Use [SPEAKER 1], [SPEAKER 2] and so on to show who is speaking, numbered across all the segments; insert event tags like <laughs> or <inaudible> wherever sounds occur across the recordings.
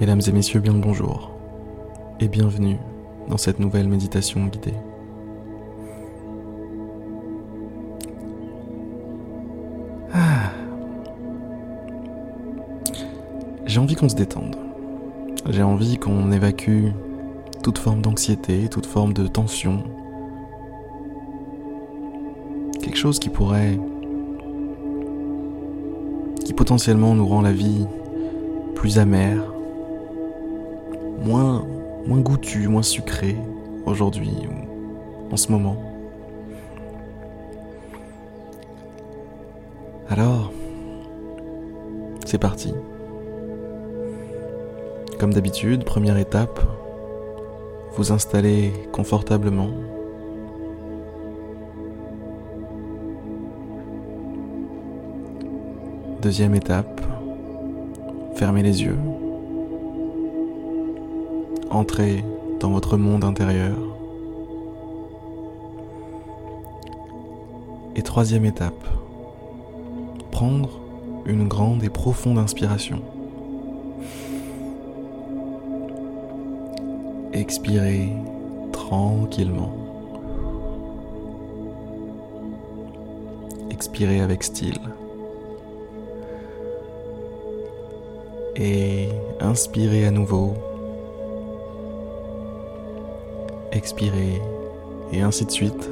[SPEAKER 1] Mesdames et messieurs, bien le bonjour et bienvenue dans cette nouvelle méditation guidée. Ah. J'ai envie qu'on se détende. J'ai envie qu'on évacue toute forme d'anxiété, toute forme de tension. Quelque chose qui pourrait qui potentiellement nous rend la vie plus amère, moins, moins goûtu, moins sucré aujourd'hui ou en ce moment. Alors, c'est parti. Comme d'habitude, première étape, vous installez confortablement. Deuxième étape, fermez les yeux. Entrez dans votre monde intérieur. Et troisième étape, prendre une grande et profonde inspiration. Expirez tranquillement. Expirez avec style. Et inspirez à nouveau expirez, et ainsi de suite.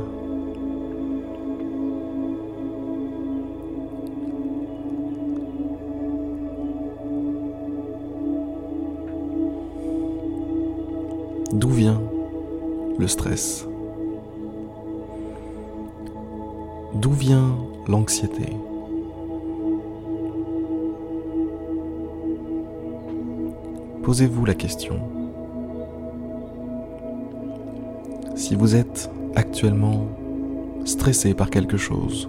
[SPEAKER 1] D'où vient le stress? D'où vient l'anxiété? Posez-vous la question. Si vous êtes actuellement stressé par quelque chose.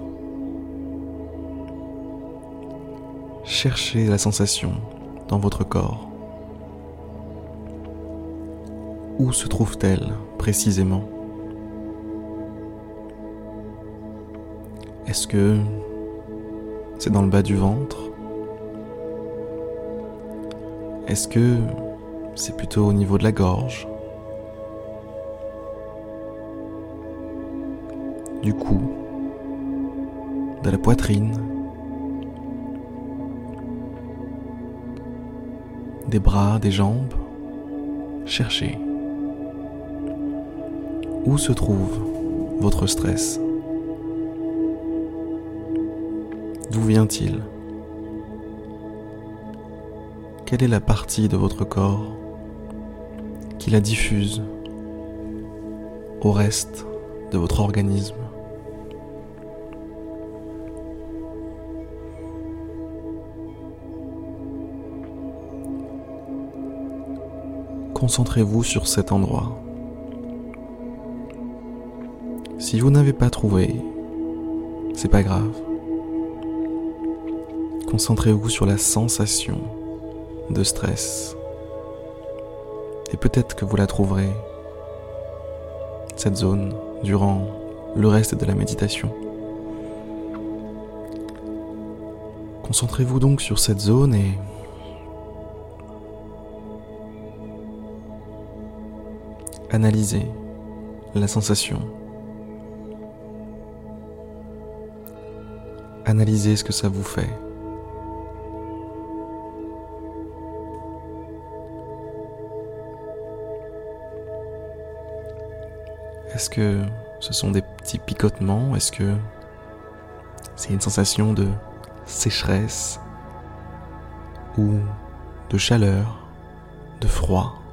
[SPEAKER 1] Cherchez la sensation dans votre corps. Où se trouve-t-elle précisément? Est-ce que c'est dans le bas du ventre? Est-ce que c'est plutôt au niveau de la gorge? Du cou, de la poitrine, des bras, des jambes. Cherchez. Où se trouve votre stress? D'où vient-il? Quelle est la partie de votre corps qui la diffuse au reste de votre organisme? Concentrez-vous sur cet endroit. Si vous n'avez pas trouvé, c'est pas grave. Concentrez-vous sur la sensation de stress. Et peut-être que vous la trouverez, cette zone, durant le reste de la méditation. Concentrez-vous donc sur cette zone et Analysez la sensation. Analysez ce que ça vous fait. Est-ce que ce sont des petits picotements? Est-ce que c'est une sensation de sécheresse ou de chaleur, de froid?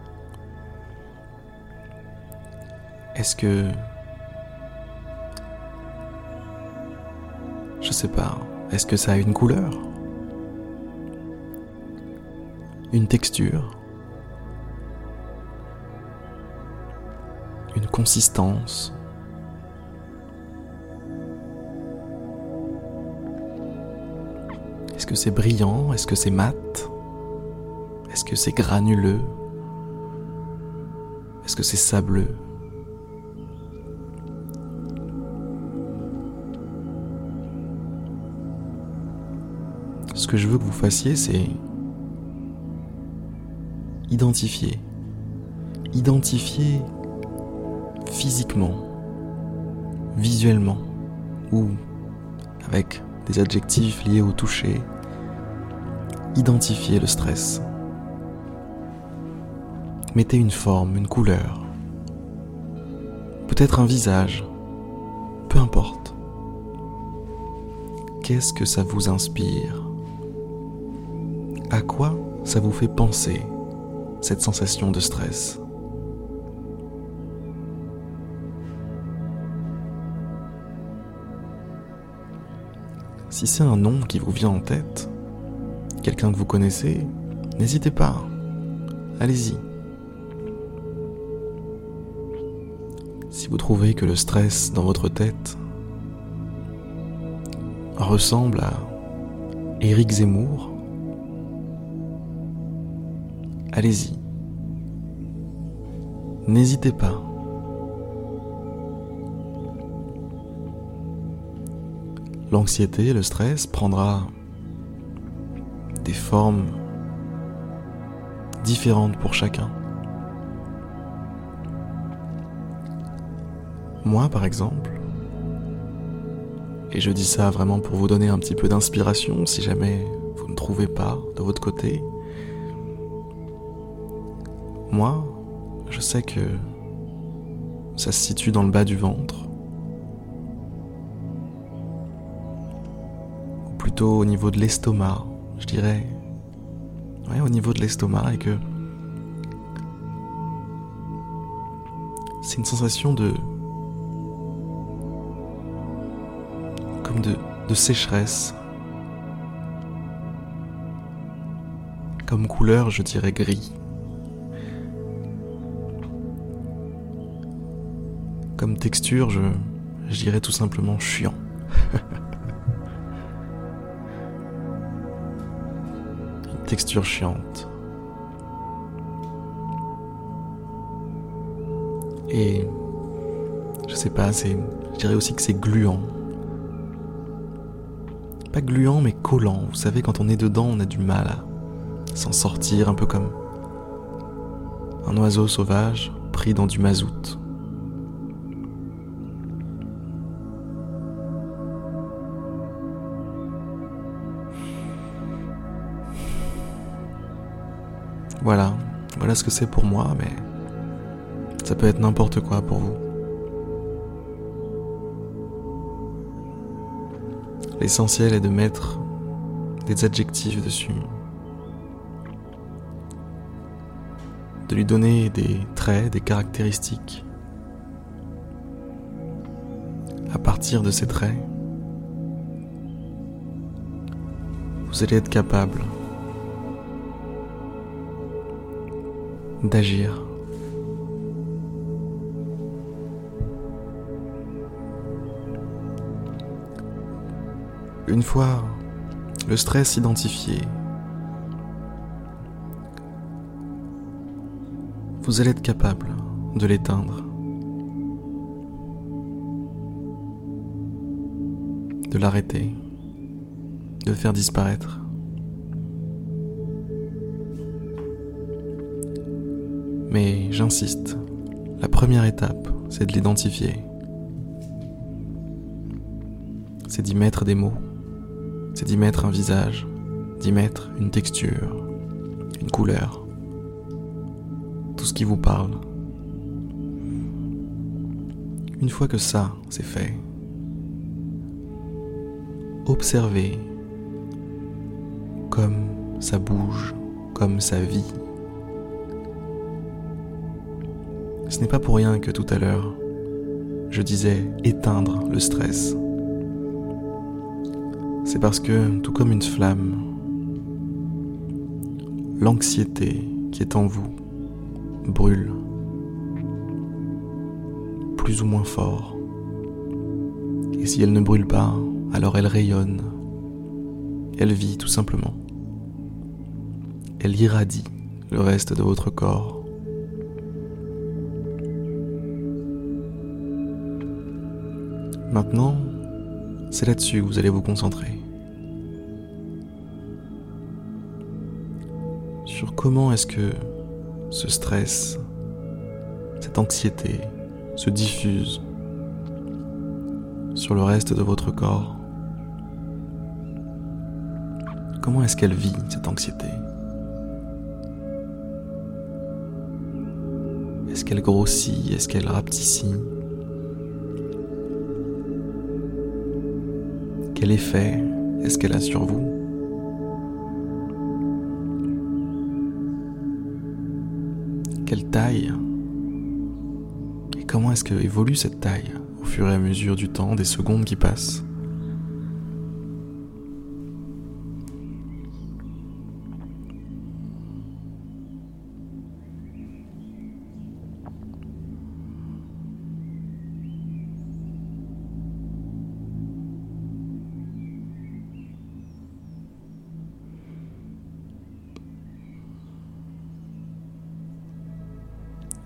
[SPEAKER 1] Est-ce que... Je sais pas. Est-ce que ça a une couleur? Une texture? Une consistance? Est-ce que c'est brillant? Est-ce que c'est mat? Est-ce que c'est granuleux? Est-ce que c'est sableux? Que je veux que vous fassiez, c'est identifier. Identifier physiquement, visuellement, ou avec des adjectifs liés au toucher, identifier le stress. Mettez une forme, une couleur, peut-être un visage, peu importe. Qu'est-ce que ça vous inspire? À quoi ça vous fait penser cette sensation de stress? Si c'est un nom qui vous vient en tête, quelqu'un que vous connaissez, n'hésitez pas. Allez-y. Si vous trouvez que le stress dans votre tête ressemble à Éric Zemmour, allez-y. N'hésitez pas. L'anxiété, le stress prendra des formes différentes pour chacun. Moi, par exemple, et je dis ça vraiment pour vous donner un petit peu d'inspiration si jamais vous ne trouvez pas de votre côté, moi, je sais que ça se situe dans le bas du ventre, ou plutôt au niveau de l'estomac, je dirais. Ouais, au niveau de l'estomac et que c'est une sensation de comme de, de sécheresse. Comme couleur, je dirais gris. Comme texture, je, dirais tout simplement chiant. <laughs> texture chiante. Et je sais pas, c'est, je dirais aussi que c'est gluant. Pas gluant, mais collant. Vous savez, quand on est dedans, on a du mal à s'en sortir, un peu comme un oiseau sauvage pris dans du mazout. Voilà, voilà ce que c'est pour moi, mais ça peut être n'importe quoi pour vous. L'essentiel est de mettre des adjectifs dessus, de lui donner des traits, des caractéristiques. À partir de ces traits, vous allez être capable d'agir. Une fois le stress identifié, vous allez être capable de l'éteindre, de l'arrêter, de le faire disparaître. Mais j'insiste, la première étape, c'est de l'identifier. C'est d'y mettre des mots, c'est d'y mettre un visage, d'y mettre une texture, une couleur, tout ce qui vous parle. Une fois que ça, c'est fait, observez comme ça bouge, comme ça vit. Ce n'est pas pour rien que tout à l'heure, je disais éteindre le stress. C'est parce que, tout comme une flamme, l'anxiété qui est en vous brûle plus ou moins fort. Et si elle ne brûle pas, alors elle rayonne. Elle vit tout simplement. Elle irradie le reste de votre corps. Maintenant, c'est là-dessus que vous allez vous concentrer. Sur comment est-ce que ce stress, cette anxiété se diffuse sur le reste de votre corps? Comment est-ce qu'elle vit cette anxiété? Est-ce qu'elle grossit? Est-ce qu'elle rapetissit Quel effet est-ce qu'elle a sur vous? Quelle taille? Et comment est-ce que évolue cette taille au fur et à mesure du temps, des secondes qui passent?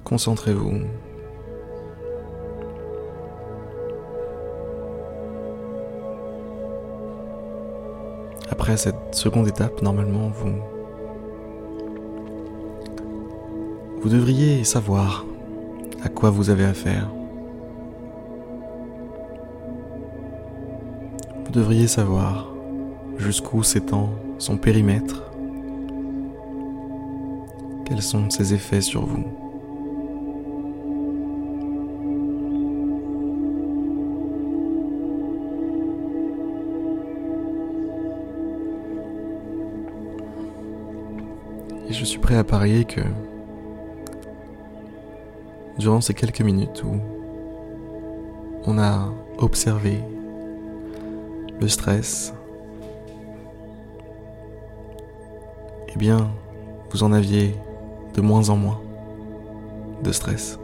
[SPEAKER 1] Concentrez-vous. Après cette seconde étape, normalement, vous... Vous devriez savoir à quoi vous avez affaire. Vous devriez savoir jusqu'où s'étend son périmètre, quels sont ses effets sur vous. Je suis prêt à parier que durant ces quelques minutes où on a observé le stress, eh bien, vous en aviez de moins en moins de stress.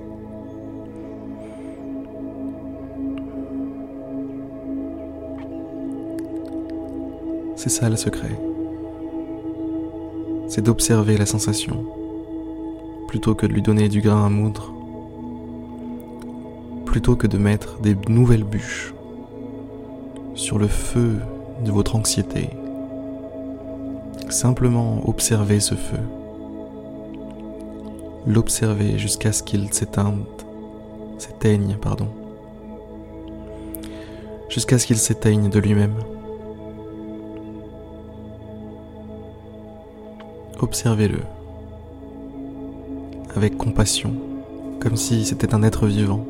[SPEAKER 1] C'est ça le secret c'est d'observer la sensation, plutôt que de lui donner du grain à moudre, plutôt que de mettre des nouvelles bûches sur le feu de votre anxiété. Simplement observer ce feu, l'observer jusqu'à ce qu'il s'éteigne, s'éteigne, pardon, jusqu'à ce qu'il s'éteigne de lui-même. Observez-le avec compassion, comme si c'était un être vivant.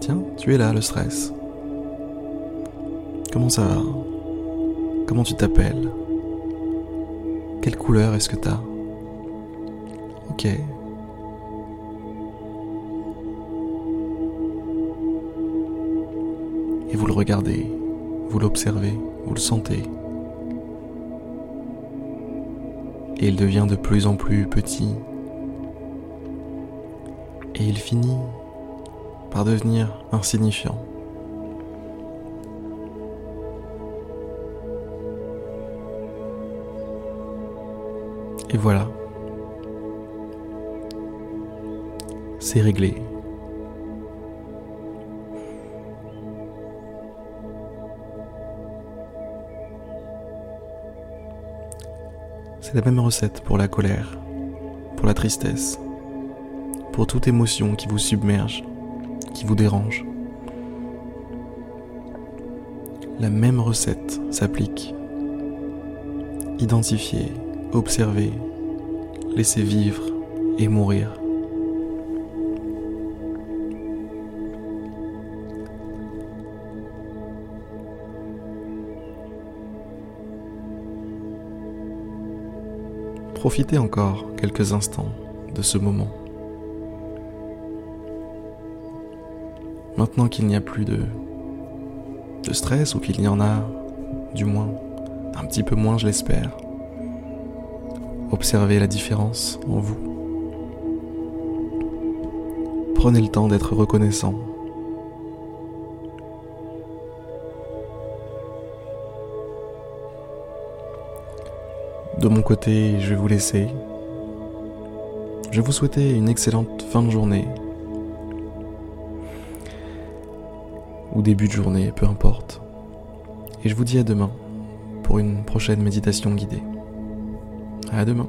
[SPEAKER 1] Tiens, tu es là, le stress. Comment ça va? Comment tu t'appelles? Quelle couleur est-ce que t'as? Ok. Et vous le regardez, vous l'observez, vous le sentez. Et il devient de plus en plus petit. Et il finit par devenir insignifiant. Et voilà. C'est réglé. C'est la même recette pour la colère, pour la tristesse, pour toute émotion qui vous submerge, qui vous dérange. La même recette s'applique. Identifier, observer, laisser vivre et mourir. Profitez encore quelques instants de ce moment. Maintenant qu'il n'y a plus de, stress, ou qu'il y en a, du moins, un petit peu moins, je l'espère, observez la différence en vous. Prenez le temps d'être reconnaissant De mon côté, je vais vous laisser. Je vous souhaiter une excellente fin de journée. Ou début de journée, peu importe. Et je vous dis à demain pour une prochaine méditation guidée. À demain.